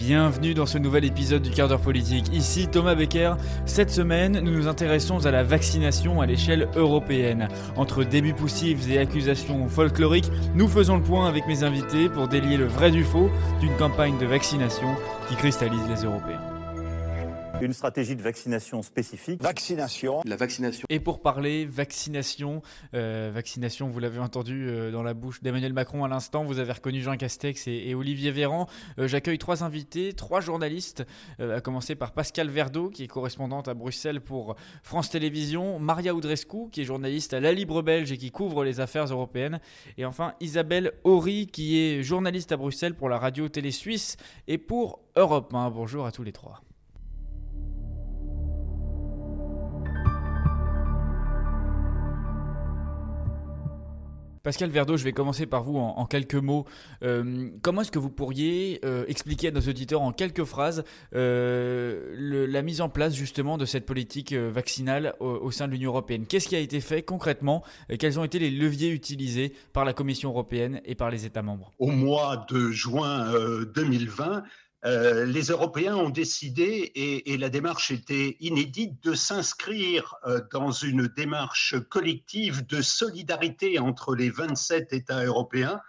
Bienvenue dans ce nouvel épisode du quart d'heure politique. Ici Thomas Becker. Cette semaine, nous nous intéressons à la vaccination à l'échelle européenne. Entre débuts poussifs et accusations folkloriques, nous faisons le point avec mes invités pour délier le vrai du faux d'une campagne de vaccination qui cristallise les Européens une stratégie de vaccination spécifique. Vaccination. La vaccination. Et pour parler vaccination, euh, vaccination, vous l'avez entendu euh, dans la bouche d'Emmanuel Macron à l'instant, vous avez reconnu Jean Castex et, Olivier Véran. Euh, j'accueille trois invités, trois journalistes, à commencer par Pascal Verdeau, qui est correspondante à Bruxelles pour France Télévisions, Maria Oudrescu, qui est journaliste à La Libre Belge et qui couvre les affaires européennes, et enfin Isabelle Horry, qui est journaliste à Bruxelles pour la radio Télé Suisse et pour Europe 1. Bonjour à tous les trois. Pascal Verdeau, je vais commencer par vous en, quelques mots. Euh, comment est-ce que vous pourriez euh, expliquer à nos auditeurs en quelques phrases euh, la mise en place justement de cette politique vaccinale au, sein de l'Union européenne? Qu'est-ce qui a été fait concrètement? Quels ont été les leviers utilisés par la Commission européenne et par les États membres? Au mois de juin 2020, euh, les Européens ont décidé, et, la démarche était inédite, de s'inscrire euh, dans une démarche collective de solidarité entre les 27 États européens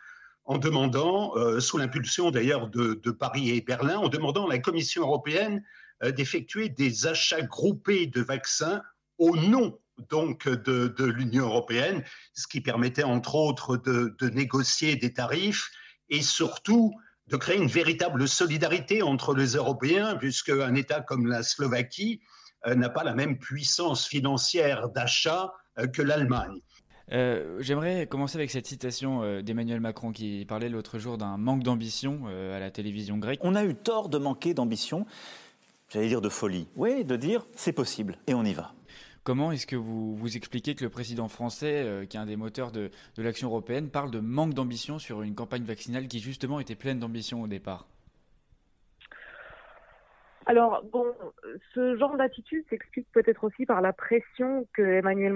en demandant, euh, sous l'impulsion d'ailleurs de, Paris et Berlin, en demandant à la Commission européenne d'effectuer des achats groupés de vaccins au nom donc de, l'Union européenne, ce qui permettait entre autres de, de négocier des tarifs et surtout de créer une véritable solidarité entre les Européens, puisque un État comme la Slovaquie euh, n'a pas la même puissance financière d'achat euh, que l'Allemagne. Euh, j'aimerais commencer avec cette citation d'Emmanuel Macron qui parlait l'autre jour d'un manque d'ambition à la télévision grecque. On a eu tort de manquer d'ambition, j'allais dire de folie, oui, de dire c'est possible et on y va. Comment est-ce que vous, vous expliquez que le président français, euh, qui est un des moteurs de, l'action européenne, parle de manque d'ambition sur une campagne vaccinale qui justement était pleine d'ambition au départ alors, bon, ce genre d'attitude s'explique peut-être aussi par la pression que Emmanuel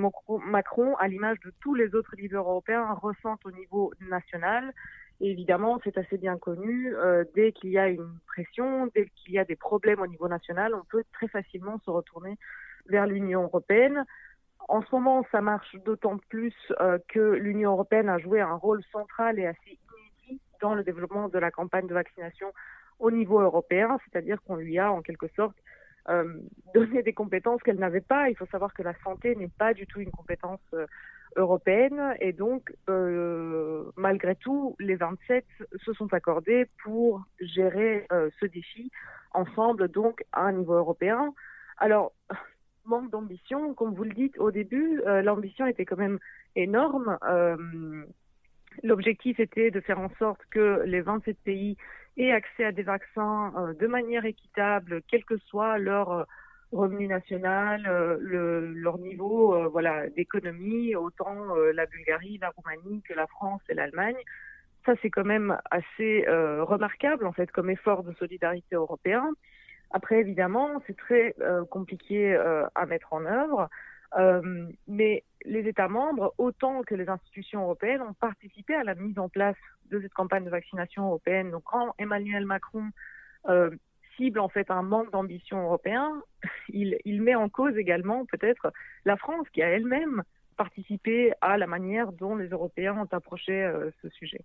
Macron, à l'image de tous les autres leaders européens, ressent au niveau national. Évidemment, c'est assez bien connu, euh, dès qu'il y a une pression, dès qu'il y a des problèmes au niveau national, on peut très facilement se retourner vers l'Union européenne. En ce moment, ça marche d'autant plus euh, que l'Union européenne a joué un rôle central et assez inédit dans le développement de la campagne de vaccination au niveau européen, c'est-à-dire qu'on lui a en quelque sorte euh, donné des compétences qu'elle n'avait pas. Il faut savoir que la santé n'est pas du tout une compétence euh, européenne et donc malgré tout, les 27 se sont accordés pour gérer ce défi ensemble donc à un niveau européen. Alors, manque d'ambition. Comme vous le dites au début, euh, l'ambition était quand même énorme. Euh, l'objectif était de faire en sorte que les 27 pays aient accès à des vaccins euh, de manière équitable, quel que soit leur revenu national, leur niveau d'économie, autant la Bulgarie, la Roumanie que la France et l'Allemagne. Ça, c'est quand même assez remarquable, en fait, comme effort de solidarité européen. Après, évidemment, c'est très euh, compliqué euh, à mettre en œuvre, euh, mais les États membres, autant que les institutions européennes, ont participé à la mise en place de cette campagne de vaccination européenne. Donc, quand Emmanuel Macron cible en fait un manque d'ambition européen, il, il, met en cause également peut-être la France qui a elle-même participé à la manière dont les Européens ont approché ce sujet.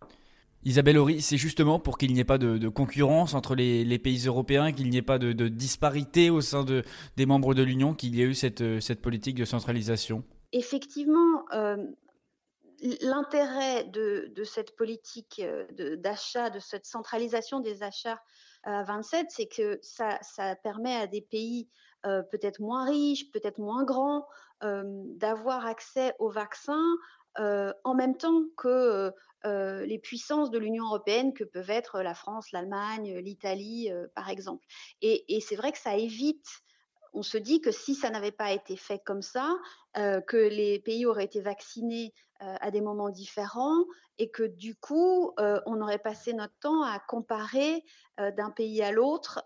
Isabelle Horry, c'est justement pour qu'il n'y ait pas de, concurrence entre les, pays européens, qu'il n'y ait pas de, disparité au sein de, des membres de l'Union, qu'il y ait eu cette, cette, politique de centralisation. Effectivement, euh, l'intérêt de, cette politique euh, d'achat, de, cette centralisation des achats à 27, c'est que ça, permet à des pays euh, peut-être moins riches, peut-être moins grands, d'avoir accès aux vaccins en même temps que les puissances de l'Union européenne que peuvent être la France, l'Allemagne, l'Italie, par exemple. Et, c'est vrai que ça évite on se dit que si ça n'avait pas été fait comme ça, que les pays auraient été vaccinés à des moments différents et que du coup, on aurait passé notre temps à comparer d'un pays à l'autre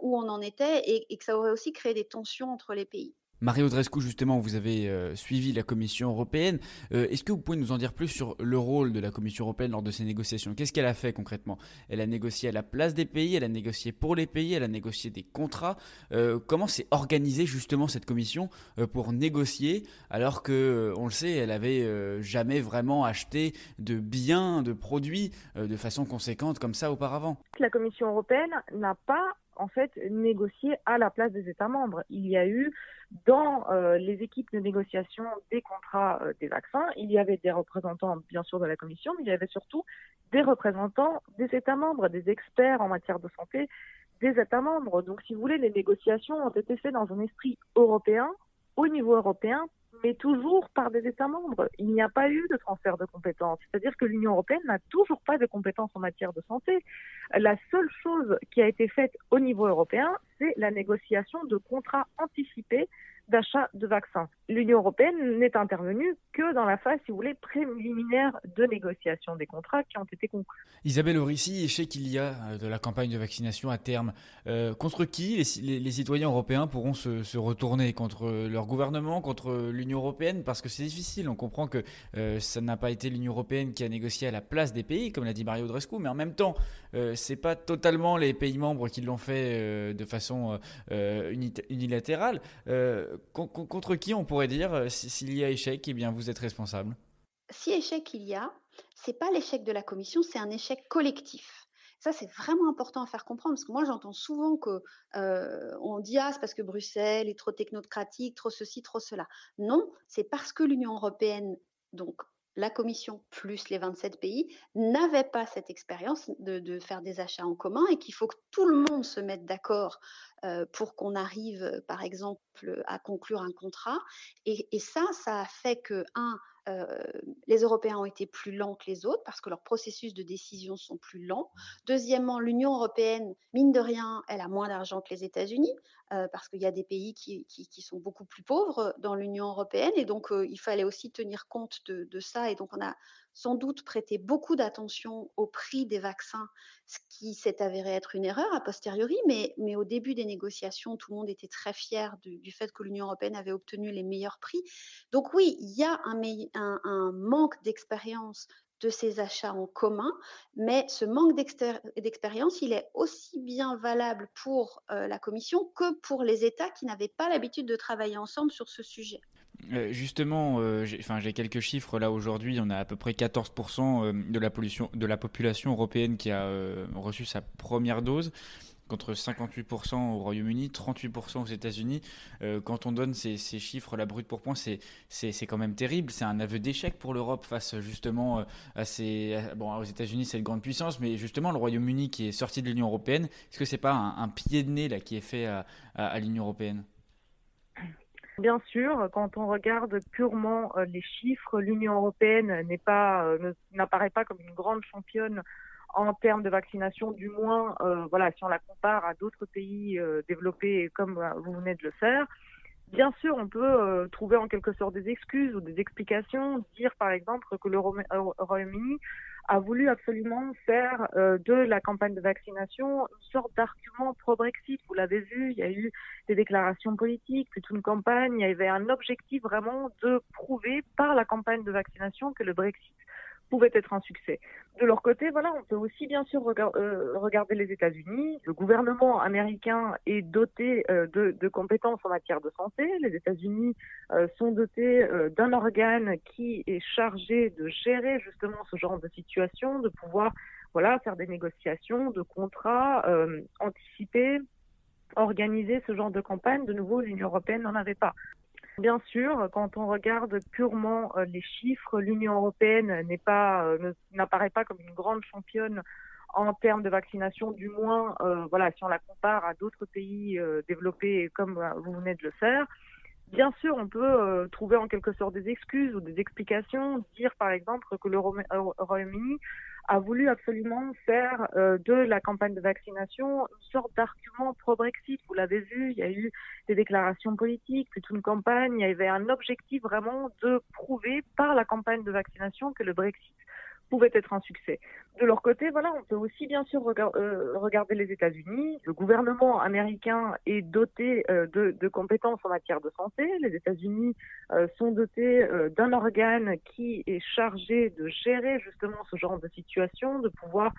où on en était et, que ça aurait aussi créé des tensions entre les pays. Mario Drescu, justement, vous avez euh, suivi la Commission européenne. Euh, est-ce que vous pouvez nous en dire plus sur le rôle de la Commission européenne lors de ces négociations? Qu'est-ce qu'elle a fait concrètement? Elle a négocié à la place des pays, elle a négocié pour les pays, elle a négocié des contrats. Euh, comment s'est organisée justement cette Commission pour négocier alors que, on le sait, elle avait jamais vraiment acheté de biens, de produits de façon conséquente comme ça auparavant? La Commission européenne n'a pas en fait négocié à la place des États membres. Il y a eu dans euh, les équipes de négociation des contrats euh, des vaccins, il y avait des représentants bien sûr de la Commission, mais il y avait surtout des représentants des États membres, des experts en matière de santé des États membres. Donc si vous voulez, les négociations ont été faites dans un esprit européen, au niveau européen, mais toujours par des États membres. Il n'y a pas eu de transfert de compétences. C'est-à-dire que l'Union européenne n'a toujours pas de compétences en matière de santé. La seule chose qui a été faite au niveau européen, c'est la négociation de contrats anticipés d'achat de vaccins. L'Union européenne n'est intervenue que dans la phase, si vous voulez, préliminaire de négociation des contrats qui ont été conclus. Isabelle Orissi, échec qu'il y a euh, de la campagne de vaccination à terme. Euh, contre qui les, citoyens européens pourront se, retourner? Contre leur gouvernement Contre l'Union européenne? Parce que c'est difficile. On comprend que euh, ça n'a pas été l'Union européenne qui a négocié à la place des pays, comme l'a dit Mario Drescu, mais en même temps, c'est pas totalement les pays membres qui l'ont fait de façon unilatérale contre qui on pourrait dire, euh, s'il y a échec, eh bien vous êtes responsable Si échec il y a, c'est pas l'échec de la commission, c'est un échec collectif. Ça, c'est vraiment important à faire comprendre parce que moi, j'entends souvent que euh, dit ah c'est parce que Bruxelles est trop technocratique, trop ceci, trop cela. Non, c'est parce que l'Union européenne, donc la Commission plus les 27 pays n'avaient pas cette expérience de, faire des achats en commun et qu'il faut que tout le monde se mette d'accord pour qu'on arrive, par exemple, à conclure un contrat. Et, ça, ça a fait que, un, euh, les Européens ont été plus lents que les autres parce que leurs processus de décision sont plus lents. Deuxièmement, l'Union européenne, mine de rien, elle a moins d'argent que les États-Unis euh, parce qu'il y a des pays qui, sont beaucoup plus pauvres dans l'Union européenne et donc euh, il fallait aussi tenir compte de, de, ça. Et donc on a sans doute prêté beaucoup d'attention au prix des vaccins, ce qui s'est avéré être une erreur a posteriori, mais, au début des négociations, tout le monde était très fier du, fait que l'Union européenne avait obtenu les meilleurs prix. Donc oui, il y a un, un, manque d'expérience de ces achats en commun, mais ce manque d'expérience, il est aussi bien valable pour euh, la Commission que pour les États qui n'avaient pas l'habitude de travailler ensemble sur ce sujet. Euh, justement, euh, j'ai quelques chiffres là aujourd'hui. On a à peu près 14% euh, de la, pollution, de la population européenne qui a reçu sa première dose contre 58% au Royaume-Uni, 38% aux États-Unis. quand on donne ces, chiffres, la brute pour point, c'est quand même terrible. C'est un aveu d'échec pour l'Europe face justement à ces. bon, aux États-Unis, c'est une grande puissance, mais justement, le Royaume-Uni qui est sorti de l'Union européenne, est-ce que c'est pas un, pied de nez là qui est fait à l'Union européenne? Bien sûr, quand on regarde purement euh, les chiffres, l'Union européenne n'est pas, euh, n'apparaît pas comme une grande championne en termes de vaccination, du moins, euh, voilà, si on la compare à d'autres pays développés comme vous venez de le faire. Bien sûr, on peut trouver en quelque sorte des excuses ou des explications, dire par exemple que le Royaume-Uni a voulu absolument faire euh, de la campagne de vaccination une sorte d'argument pro-Brexit. Vous l'avez vu, il y a eu des déclarations politiques, toute une campagne, il y avait un objectif vraiment de prouver par la campagne de vaccination que le Brexit pouvait être un succès. De leur côté, voilà, on peut aussi bien sûr euh, regarder les États-Unis. Le gouvernement américain est doté euh, de, compétences en matière de santé. Les États-Unis euh, sont dotés d'un organe qui est chargé de gérer justement ce genre de situation, de pouvoir voilà faire des négociations, de contrats, anticiper, organiser ce genre de campagne. De nouveau, l'Union européenne n'en avait pas. Bien sûr, quand on regarde purement euh, les chiffres, l'Union européenne n'est pas, euh, n'apparaît pas comme une grande championne en termes de vaccination, du moins, euh, voilà, si on la compare à d'autres pays développés comme vous venez de le faire. Bien sûr, on peut trouver en quelque sorte des excuses ou des explications, dire par exemple que le Royaume-Uni a voulu absolument faire euh, de la campagne de vaccination une sorte d'argument pro-Brexit. Vous l'avez vu, il y a eu des déclarations politiques, toute une campagne, il y avait un objectif vraiment de prouver par la campagne de vaccination que le Brexit pouvait être un succès. De leur côté, voilà, on peut aussi bien sûr euh, regarder les États-Unis. Le gouvernement américain est doté euh, de, compétences en matière de santé. Les États-Unis euh, sont dotés d'un organe qui est chargé de gérer justement ce genre de situation, de pouvoir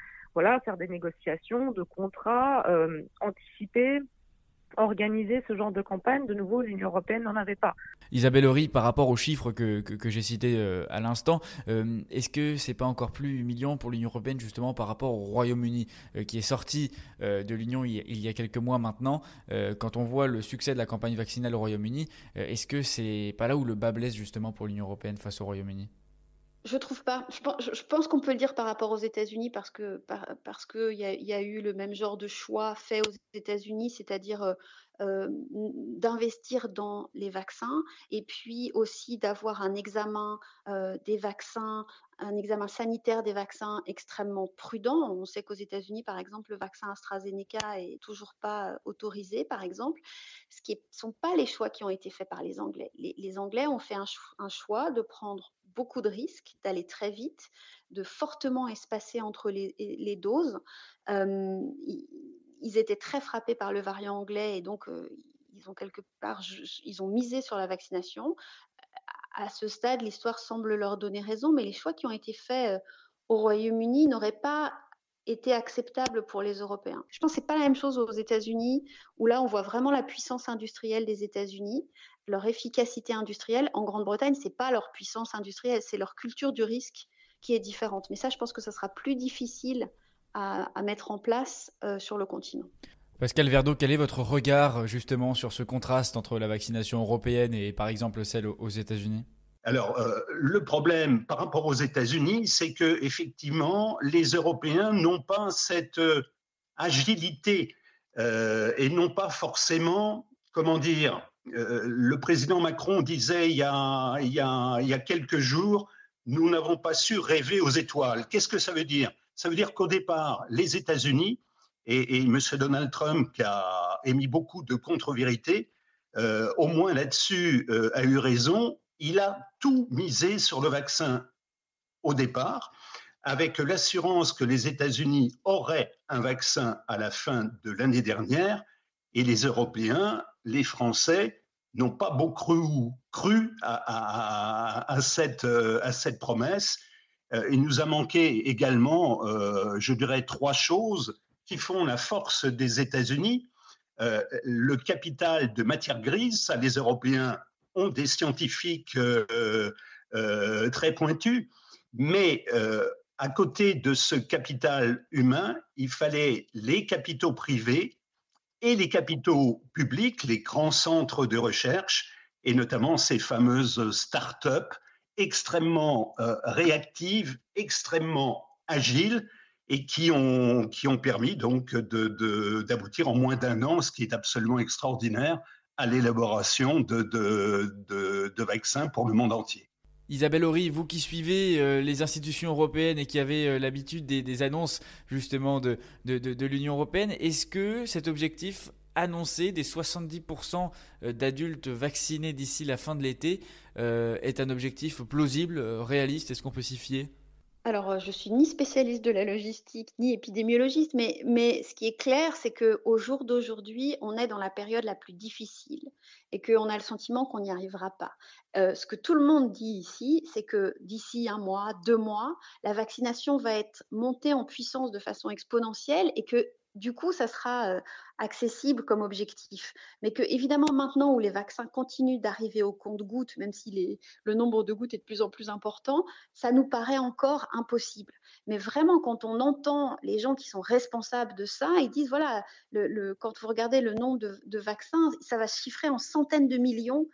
faire des négociations, de contrats, anticiper organiser ce genre de campagne. De nouveau, l'Union européenne n'en avait pas. Isabelle Horry, par rapport aux chiffres que, que, j'ai cités euh, à l'instant, euh, est-ce que c'est pas encore plus humiliant pour l'Union européenne justement par rapport au Royaume-Uni euh, qui est sorti de l'Union il, y a quelques mois maintenant Quand on voit le succès de la campagne vaccinale au Royaume-Uni, est-ce que c'est pas là où le bas blesse justement pour l'Union européenne face au Royaume-Uni? Je trouve pas. Je pense, qu'on peut le dire par rapport aux États-Unis parce que parce que il y, a eu le même genre de choix fait aux États-Unis, c'est-à-dire euh, euh, d'investir dans les vaccins et puis aussi d'avoir un examen euh, des vaccins, un examen sanitaire des vaccins extrêmement prudent. On sait qu'aux États-Unis, par exemple, le vaccin AstraZeneca est toujours pas autorisé, par exemple, ce qui ne sont pas les choix qui ont été faits par les Anglais. Les, Anglais ont fait un choix de prendre beaucoup de risques, d'aller très vite, de fortement espacer entre les, doses. Ils, étaient très frappés par le variant anglais et donc ils ont quelque part ils ont misé sur la vaccination. À ce stade, l'histoire semble leur donner raison, mais les choix qui ont été faits au Royaume-Uni n'auraient pas été acceptables pour les Européens. Je pense que ce n'est pas la même chose aux États-Unis, où là, on voit vraiment la puissance industrielle des États-Unis leur efficacité industrielle. En Grande-Bretagne, c'est pas leur puissance industrielle, c'est leur culture du risque qui est différente. Mais ça, je pense que ça sera plus difficile à, mettre en place euh, sur le continent. Pascal Verdeau, quel est votre regard justement sur ce contraste entre la vaccination européenne et par exemple celle aux États-Unis? Alors, euh, le problème par rapport aux États-Unis, c'est que effectivement, les Européens n'ont pas cette euh, agilité et n'ont pas forcément, comment dire, euh, le président Macron disait il y, a, quelques jours, nous n'avons pas su rêver aux étoiles. Qu'est-ce que ça veut dire? Ça veut dire qu'au départ, les États-Unis, et, M. Donald Trump, qui a émis beaucoup de contre-vérités, euh, au moins là-dessus, euh, a eu raison. Il a tout misé sur le vaccin au départ, avec l'assurance que les États-Unis auraient un vaccin à la fin de l'année dernière, et les Européens les Français n'ont pas beaucoup cru à, cette, euh, à cette, promesse. Euh, il nous a manqué également, euh, je dirais, trois choses qui font la force des États-Unis. le capital de matière grise, ça, les Européens ont des scientifiques très pointus, mais à côté de ce capital humain, il fallait les capitaux privés et les capitaux publics, les grands centres de recherche, et notamment ces fameuses start-up extrêmement euh, réactives, extrêmement agiles, et qui ont, qui ont permis donc d'aboutir en moins d'un an, ce qui est absolument extraordinaire, à l'élaboration de, de vaccins pour le monde entier. Isabelle Horry, vous qui suivez euh, les institutions européennes et qui avez euh, l'habitude des, annonces justement de, de, l'Union européenne, est-ce que cet objectif annoncé des 70% euh, d'adultes vaccinés d'ici la fin de l'été est un objectif plausible, réaliste? Est-ce qu'on peut s'y fier? Alors, euh, je suis ni spécialiste de la logistique, ni épidémiologiste, mais, mais ce qui est clair, c'est qu'au jour d'aujourd'hui, on est dans la période la plus difficile et qu'on a le sentiment qu'on n'y arrivera pas. Euh, ce que tout le monde dit ici, c'est que d'ici un mois, deux mois, la vaccination va être montée en puissance de façon exponentielle et que du coup, ça sera accessible comme objectif. Mais que, évidemment, maintenant où les vaccins continuent d'arriver au compte-gouttes, même si le nombre de gouttes est de plus en plus important, ça nous paraît encore impossible. Mais vraiment, quand on entend les gens qui sont responsables de ça, ils disent voilà, le, quand vous regardez le nombre de, vaccins, ça va se chiffrer en centaines de millions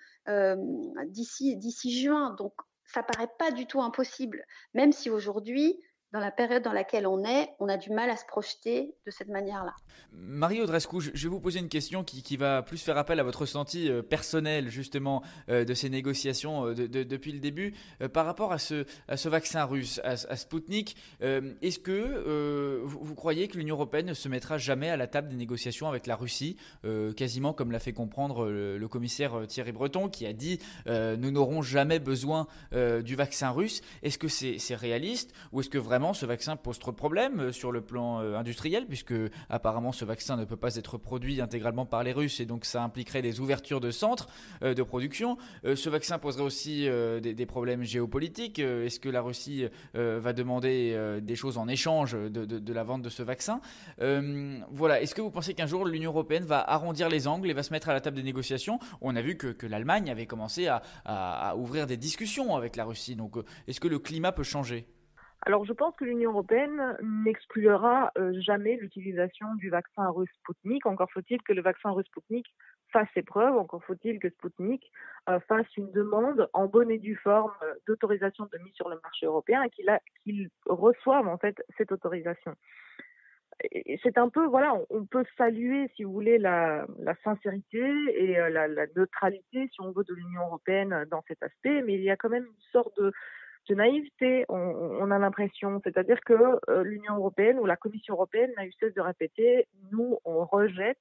d'ici juin. Donc, ça paraît pas du tout impossible, même si aujourd'hui, dans la période dans laquelle on est, on a du mal à se projeter de cette manière-là. Marie Audrescu, je vais vous poser une question qui, va plus faire appel à votre ressenti euh, personnel justement euh, de ces négociations euh, depuis le début. Par rapport à ce, vaccin russe, à, à Sputnik, est-ce que vous, croyez que l'Union européenne ne se mettra jamais à la table des négociations avec la Russie, quasiment comme l'a fait comprendre le, commissaire Thierry Breton qui a dit nous n'aurons jamais besoin du vaccin russe Est-ce que c'est réaliste ou est-ce que vraiment ce vaccin pose trop de problèmes euh, sur le plan euh, industriel, puisque apparemment ce vaccin ne peut pas être produit intégralement par les Russes, et donc ça impliquerait des ouvertures de centres euh, de production. ce vaccin poserait aussi des, problèmes géopolitiques. Est-ce que la Russie va demander des choses en échange de, la vente de ce vaccin? Voilà. Est-ce que vous pensez qu'un jour l'Union européenne va arrondir les angles et va se mettre à la table des négociations? On a vu que, l'Allemagne avait commencé à ouvrir des discussions avec la Russie. Donc, est-ce que le climat peut changer? Alors, je pense que l'Union européenne n'exclura euh, jamais l'utilisation du vaccin russe Sputnik. Encore faut-il que le vaccin russe Sputnik fasse ses preuves. Encore faut-il que Sputnik euh, fasse une demande en bonne et due forme euh, d'autorisation de mise sur le marché européen et qu'il reçoive en fait cette autorisation. C'est un peu, voilà, on, peut saluer, si vous voulez, la, sincérité et la, la neutralité, si on veut, de l'Union européenne dans cet aspect, mais il y a quand même une sorte de, de naïveté, on, a l'impression. C'est-à-dire que euh, l'Union européenne ou la Commission européenne n'a eu cesse de répéter, nous, on rejette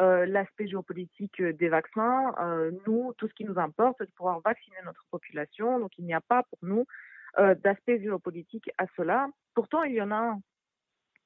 euh, l'aspect géopolitique des vaccins. Euh, nous, tout ce qui nous importe, c'est de pouvoir vacciner notre population. Donc, il n'y a pas pour nous d'aspect géopolitique à cela. Pourtant, il y en a.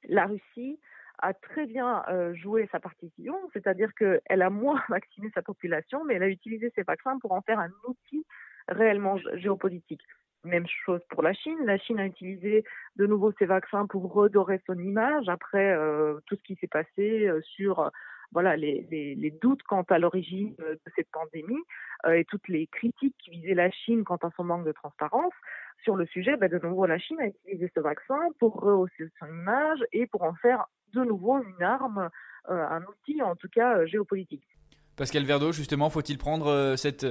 La Russie a très bien joué sa partition, c'est-à-dire qu'elle a moins vacciné sa population, mais elle a utilisé ses vaccins pour en faire un outil réellement géopolitique. Même chose pour la Chine. La Chine a utilisé de nouveau ses vaccins pour redorer son image après euh, tout ce qui s'est passé euh, sur euh, voilà les, les, doutes quant à l'origine de cette pandémie et toutes les critiques qui visaient la Chine quant à son manque de transparence sur le sujet. Ben, de nouveau, la Chine a utilisé ce vaccin pour rehausser son image et pour en faire de nouveau une arme, un outil en tout cas géopolitique. Pascal Verdeau, justement, faut-il prendre euh, cette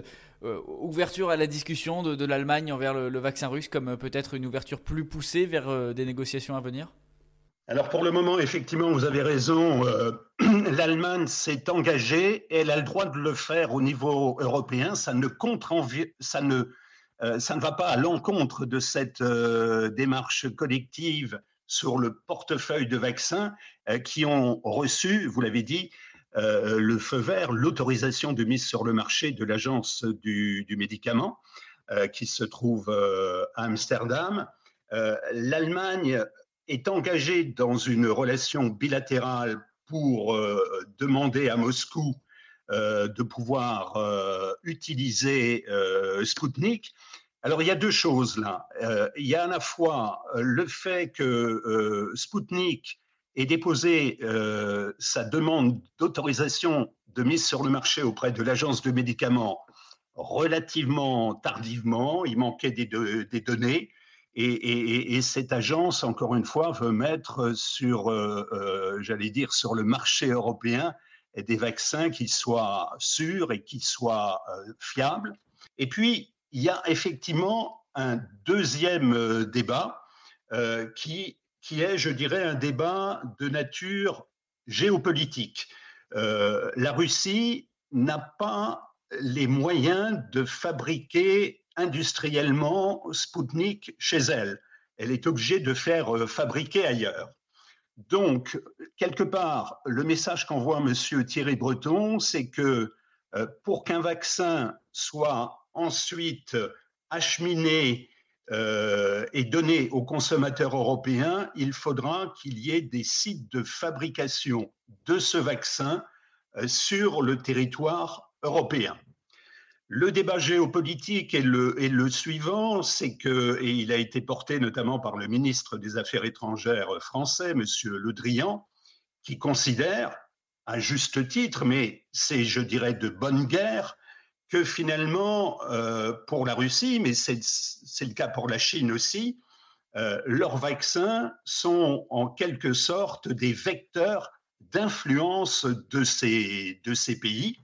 euh, ouverture à la discussion de, l'Allemagne envers le, vaccin russe comme euh, peut-être une ouverture plus poussée vers des négociations à venir? Alors pour le moment, effectivement, vous avez raison. L'Allemagne s'est engagée et elle a le droit de le faire au niveau européen. Ça ne, ça ne, ça ne va pas à l'encontre de cette démarche collective sur le portefeuille de vaccins qui ont reçu, vous l'avez dit, euh, le feu vert, l'autorisation de mise sur le marché de l'agence du, médicament euh, qui se trouve euh, à Amsterdam. L'Allemagne est engagée dans une relation bilatérale pour demander à Moscou de pouvoir utiliser Sputnik. Alors, il y a deux choses là. il y a à la fois le fait que Sputnik et déposé euh, sa demande d'autorisation de mise sur le marché auprès de l'agence de médicaments relativement tardivement. Il manquait des, des données. Et, cette agence, encore une fois, veut mettre sur, euh, euh, j'allais dire, sur le marché européen des vaccins qui soient sûrs et qui soient fiables. Et puis, il y a effectivement un deuxième débat qui qui est, je dirais, un débat de nature géopolitique. Euh, la Russie n'a pas les moyens de fabriquer industriellement Sputnik chez elle. Elle est obligée de faire euh, fabriquer ailleurs. Donc, quelque part, le message qu'envoie M. Thierry Breton, c'est que euh, pour qu'un vaccin soit ensuite acheminé euh, et donné aux consommateurs européens, il faudra qu'il y ait des sites de fabrication de ce vaccin euh, sur le territoire européen. Le débat géopolitique est le, suivant, c'est que, et il a été porté notamment par le ministre des Affaires étrangères français, M. Le Drian, qui considère, à juste titre, mais c'est, je dirais, de bonne guerre, que finalement, euh, pour la Russie, mais c'est le cas pour la Chine aussi, euh, leurs vaccins sont en quelque sorte des vecteurs d'influence de ces, pays.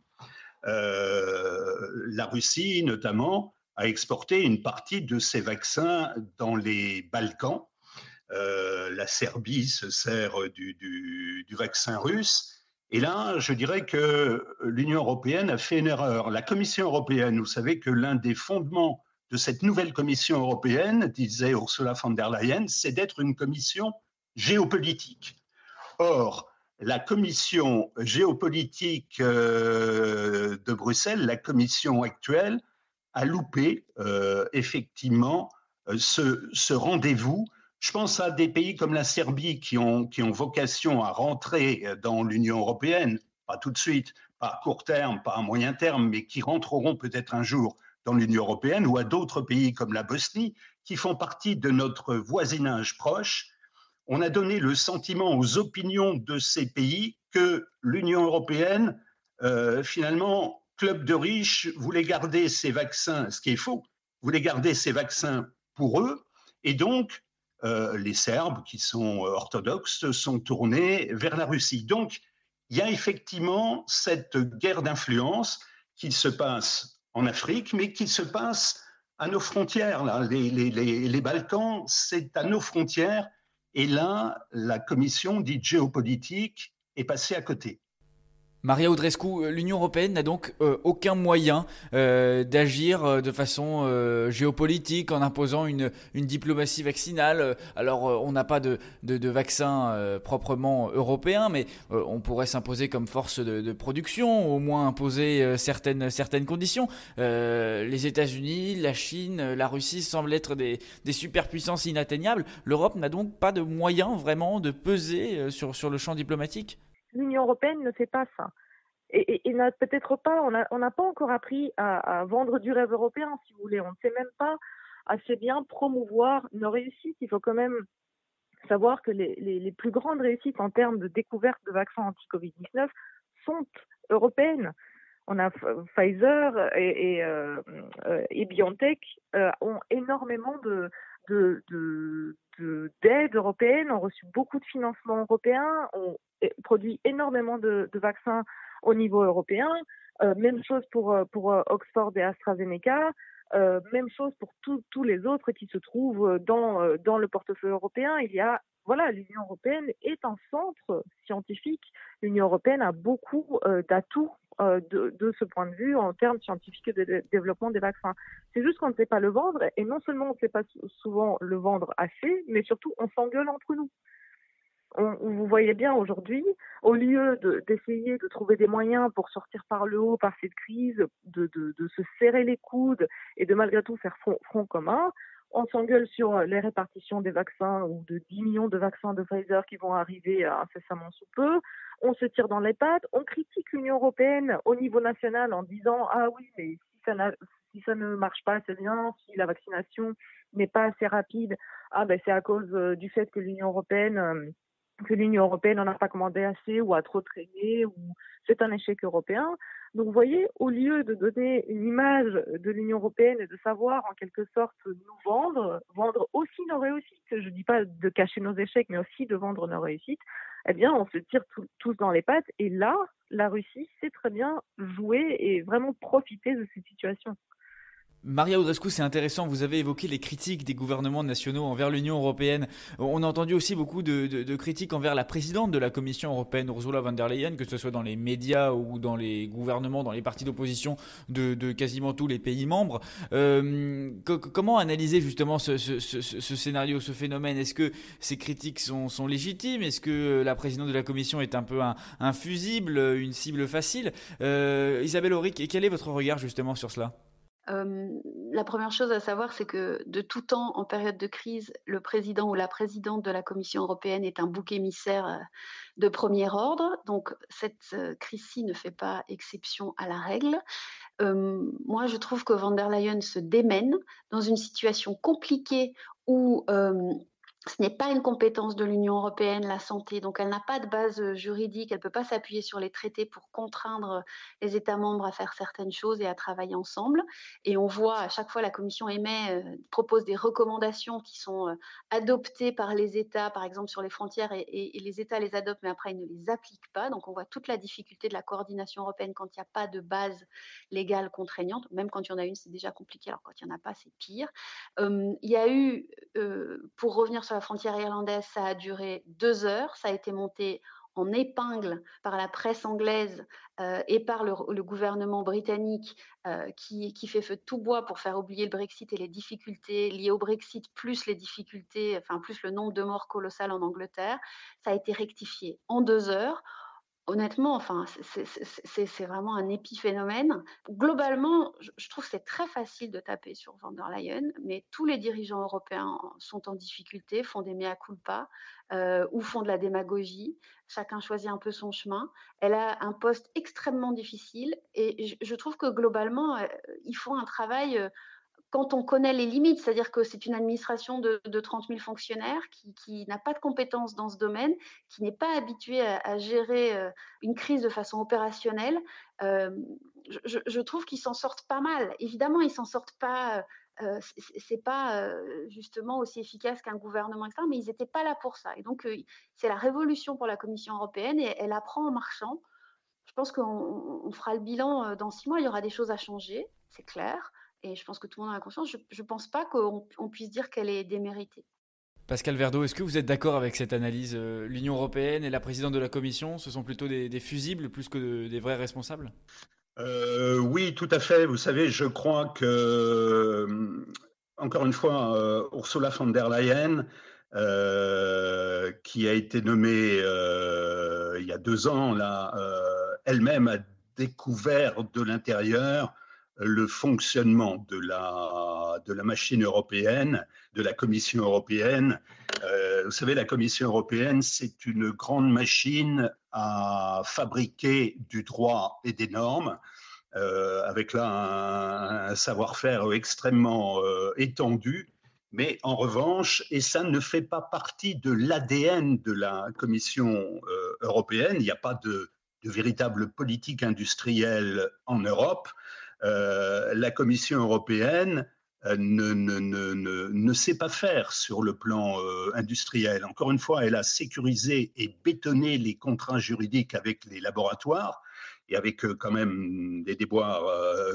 Euh, la Russie, notamment, a exporté une partie de ses vaccins dans les Balkans. la Serbie se sert du, vaccin russe. Et là, je dirais que l'Union européenne a fait une erreur. La Commission européenne, vous savez que l'un des fondements de cette nouvelle Commission européenne, disait Ursula von der Leyen, c'est d'être une commission géopolitique. Or, la commission géopolitique euh, de Bruxelles, la commission actuelle, a loupé euh, effectivement euh, ce, rendez-vous. Je pense à des pays comme la Serbie qui ont, qui ont vocation à rentrer dans l'Union européenne, pas tout de suite, pas à court terme, pas à moyen terme, mais qui rentreront peut-être un jour dans l'Union européenne, ou à d'autres pays comme la Bosnie, qui font partie de notre voisinage proche. On a donné le sentiment aux opinions de ces pays que l'Union européenne, euh, finalement, club de riches, voulait garder ses vaccins, ce qui est faux, voulait garder ses vaccins pour eux, et donc euh, les Serbes, qui sont orthodoxes, sont tournés vers la Russie. Donc, il y a effectivement cette guerre d'influence qui se passe en Afrique, mais qui se passe à nos frontières. Là. les Balkans, c'est à nos frontières et là, la commission dite géopolitique est passée à côté. Maria Audrescu, euh, l'Union européenne n'a donc euh, aucun moyen euh, d'agir de façon géopolitique en imposant une, diplomatie vaccinale. Alors, on n'a pas de, de, vaccin proprement européen, mais on pourrait s'imposer comme force de, production, au moins imposer certaines, conditions. les États-Unis, la Chine, la Russie semblent être des, des superpuissances inatteignables. L'Europe n'a donc pas de moyen vraiment de peser sur, sur le champ diplomatique l'Union européenne ne fait pas ça. Et, n'a peut-être pas, on n'a pas encore appris à, vendre du rêve européen, si vous voulez. On ne sait même pas assez bien promouvoir nos réussites. Il faut quand même savoir que les, plus grandes réussites en termes de découverte de vaccins anti-Covid-19 sont européennes. On a Pfizer et, euh, euh, BioNTech euh, ont énormément de, d'aide européenne, ont reçu beaucoup de financements européens, ont produit énormément de, vaccins au niveau européen. Euh, même chose pour, euh, pour euh, Oxford et AstraZeneca. même chose pour tous les autres qui se trouvent dans, dans le portefeuille européen. Il y a, voilà, l'Union européenne est un centre scientifique. L'Union européenne a beaucoup d'atouts de, de, ce point de vue en termes scientifiques de, développement des vaccins. C'est juste qu'on ne sait pas le vendre et non seulement on ne sait pas souvent le vendre assez, mais surtout on s'engueule entre nous vous voyez bien aujourd'hui, au lieu d'essayer de, trouver des moyens pour sortir par le haut par cette crise, de, se serrer les coudes et de malgré tout faire front, commun, on s'engueule sur les répartitions des vaccins ou de 10 millions de vaccins de Pfizer qui vont arriver incessamment sous peu. On se tire dans les pattes. On critique l'Union européenne au niveau national en disant ah oui mais si ça, si ça ne marche pas assez bien, si la vaccination n'est pas assez rapide, ah ben c'est à cause euh, du fait que l'Union européenne euh, que l'Union européenne n'en a pas commandé assez ou a trop traîné ou c'est un échec européen. Donc vous voyez, au lieu de donner une image de l'Union européenne et de savoir en quelque sorte nous vendre, vendre aussi nos réussites, je ne dis pas de cacher nos échecs, mais aussi de vendre nos réussites, eh bien on se tire tous dans les pattes et là, la Russie sait très bien jouer et vraiment profiter de cette situation. Maria Audrescu, c'est intéressant, vous avez évoqué les critiques des gouvernements nationaux envers l'Union européenne. On a entendu aussi beaucoup de, critiques envers la présidente de la Commission européenne, Ursula von der Leyen, que ce soit dans les médias ou dans les gouvernements, dans les partis d'opposition de, quasiment tous les pays membres. Euh, comment analyser justement ce, scénario, ce phénomène? Est-ce que ces critiques sont, légitimes? Est-ce que la présidente de la Commission est un peu un, fusible, une cible facile? Euh, Isabelle Auric, quel est votre regard justement sur cela? La première chose à savoir, c'est que de tout temps, en période de crise, le président ou la présidente de la Commission européenne est un bouc émissaire de premier ordre. Donc, cette crise-ci ne fait pas exception à la règle. moi, je trouve que van der Leyen se démène dans une situation compliquée où ce n'est pas une compétence de l'Union européenne, la santé, donc elle n'a pas de base euh, juridique, elle ne peut pas s'appuyer sur les traités pour contraindre les États membres à faire certaines choses et à travailler ensemble. Et on voit à chaque fois la Commission émet, euh, propose des recommandations qui sont euh, adoptées par les États, par exemple sur les frontières, et, les États les adoptent, mais après ils ne les appliquent pas. Donc on voit toute la difficulté de la coordination européenne quand il n'y a pas de base légale contraignante. Même quand il y en a une, c'est déjà compliqué, alors quand il n'y en a pas, c'est pire. il y a eu, pour revenir sur frontière irlandaise, ça a duré deux heures. Ça a été monté en épingle par la presse anglaise euh, et par le, gouvernement britannique euh, qui, fait feu de tout bois pour faire oublier le Brexit et les difficultés liées au Brexit, plus les difficultés, enfin plus le nombre de morts colossales en Angleterre, ça a été rectifié en deux heures honnêtement, enfin, c'est vraiment un épiphénomène. Globalement, je, trouve que c'est très facile de taper sur van der Leyen, mais tous les dirigeants européens sont en difficulté, font des mea culpa euh, ou font de la démagogie. Chacun choisit un peu son chemin. Elle a un poste extrêmement difficile et je, trouve que globalement, euh, ils font un travail euh, quand on connaît les limites, c'est-à-dire que c'est une administration de, 30 000 fonctionnaires qui, n'a pas de compétences dans ce domaine, qui n'est pas habituée à, gérer euh, une crise de façon opérationnelle, euh, je, trouve qu'ils s'en sortent pas mal. Évidemment, ils s'en sortent pas. Euh, c'est pas justement aussi efficace qu'un gouvernement externe, mais ils n'étaient pas là pour ça. Et donc, c'est la révolution pour la Commission européenne et elle apprend en marchant. Je pense qu'on fera le bilan dans six mois. Il y aura des choses à changer, c'est clair. Et je pense que tout le monde en a conscience. Je ne pense pas qu'on puisse dire qu'elle est déméritée. Pascal Verdeau, est-ce que vous êtes d'accord avec cette analyse euh, L'Union européenne et la présidente de la Commission, ce sont plutôt des, fusibles plus que des vrais responsables? Euh, Oui, tout à fait. Vous savez, je crois que, euh, encore une fois, Ursula von der Leyen, qui a été nommée il y a deux ans, là, elle-même a découvert de l'intérieur le fonctionnement de la, de la machine européenne, de la Commission européenne. Euh, vous savez, la Commission européenne, c'est une grande machine à fabriquer du droit et des normes, euh, avec là un, savoir-faire extrêmement euh, étendu. Mais en revanche, et ça ne fait pas partie de l'ADN de la Commission européenne, il n'y a pas de, de véritable politique industrielle en Europe. Euh, la Commission européenne euh, ne, ne, ne, ne, sait pas faire sur le plan euh, industriel. Encore une fois, elle a sécurisé et bétonné les contrats juridiques avec les laboratoires et avec quand même des déboires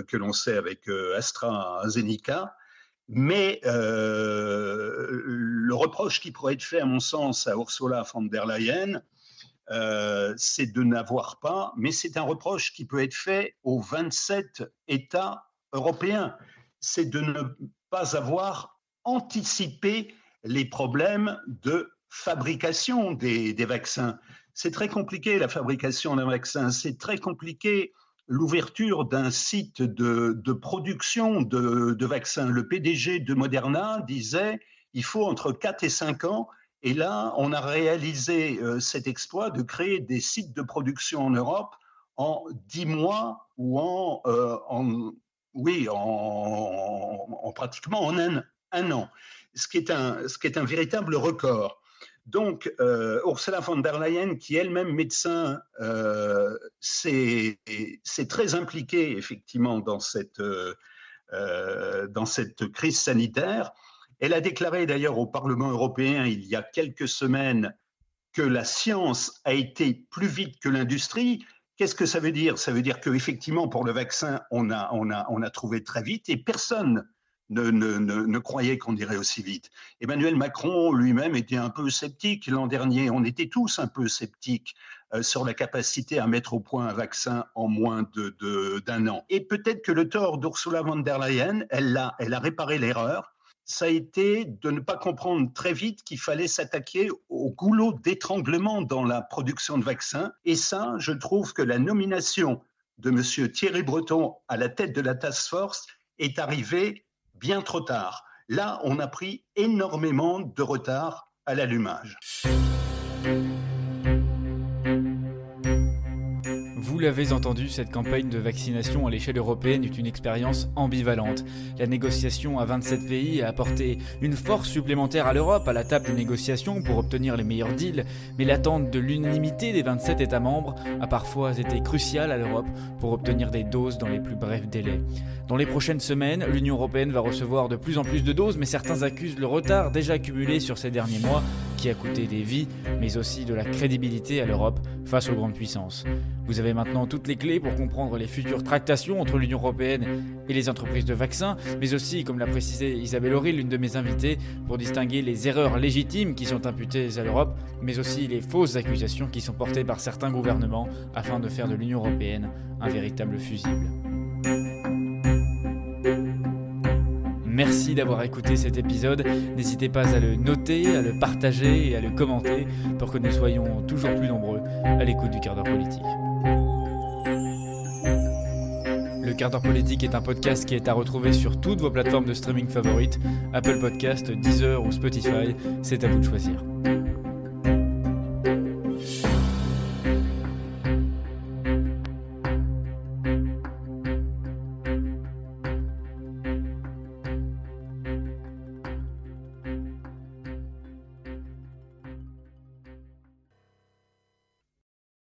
que l'on sait avec AstraZeneca. Mais le reproche qui pourrait être fait, à mon sens, à Ursula von der Leyen, euh, c'est de n'avoir pas, mais c'est un reproche qui peut être fait aux 27 États européens, c'est de ne pas avoir anticipé les problèmes de fabrication des, vaccins. C'est très compliqué la fabrication d'un vaccin, c'est très compliqué l'ouverture d'un site de, production de, vaccins. Le PDG de Moderna disait il faut entre 4 et 5 ans et là, on a réalisé euh, cet exploit de créer des sites de production en Europe en dix mois ou en, euh, oui, en, pratiquement en un, an, ce qui, est un, véritable record. Donc, euh, Ursula von der Leyen, qui elle-même médecin, s'est très impliquée effectivement dans cette crise sanitaire. Elle a déclaré d'ailleurs au Parlement européen il y a quelques semaines que la science a été plus vite que l'industrie. Qu'est-ce que ça veut dire? Ça veut dire qu'effectivement, pour le vaccin, on a, trouvé très vite et personne ne, croyait qu'on irait aussi vite. Emmanuel Macron lui-même était un peu sceptique l'an dernier. On était tous un peu sceptiques euh, sur la capacité à mettre au point un vaccin en moins d'un an. Et peut-être que le tort d'Ursula von der Leyen, elle a réparé l'erreur ça a été de ne pas comprendre très vite qu'il fallait s'attaquer au goulot d'étranglement dans la production de vaccins. Et ça, je trouve que la nomination de M. Thierry Breton à la tête de la task force est arrivée bien trop tard. Là, on a pris énormément de retard à l'allumage. L'avez entendu, cette campagne de vaccination à l'échelle européenne est une expérience ambivalente. La négociation à 27 pays a apporté une force supplémentaire à l'Europe à la table des négociations pour obtenir les meilleurs deals, mais l'attente de l'unanimité des 27 États membres a parfois été cruciale à l'Europe pour obtenir des doses dans les plus brefs délais. Dans les prochaines semaines, l'Union européenne va recevoir de plus en plus de doses, mais certains accusent le retard déjà accumulé sur ces derniers mois qui a coûté des vies, mais aussi de la crédibilité à l'Europe face aux grandes puissances. Vous avez maintenant toutes les clés pour comprendre les futures tractations entre l'Union européenne et les entreprises de vaccins, mais aussi, comme l'a précisé Isabelle Horry, l'une de mes invitées, pour distinguer les erreurs légitimes qui sont imputées à l'Europe, mais aussi les fausses accusations qui sont portées par certains gouvernements afin de faire de l'Union européenne un véritable fusible. Merci d'avoir écouté cet épisode. N'hésitez pas à le noter, à le partager et à le commenter pour que nous soyons toujours plus nombreux à l'écoute du quart d'heure politique. Le quart d'heure politique est un podcast qui est à retrouver sur toutes vos plateformes de streaming favorites, Apple Podcast, Deezer ou Spotify. C'est à vous de choisir.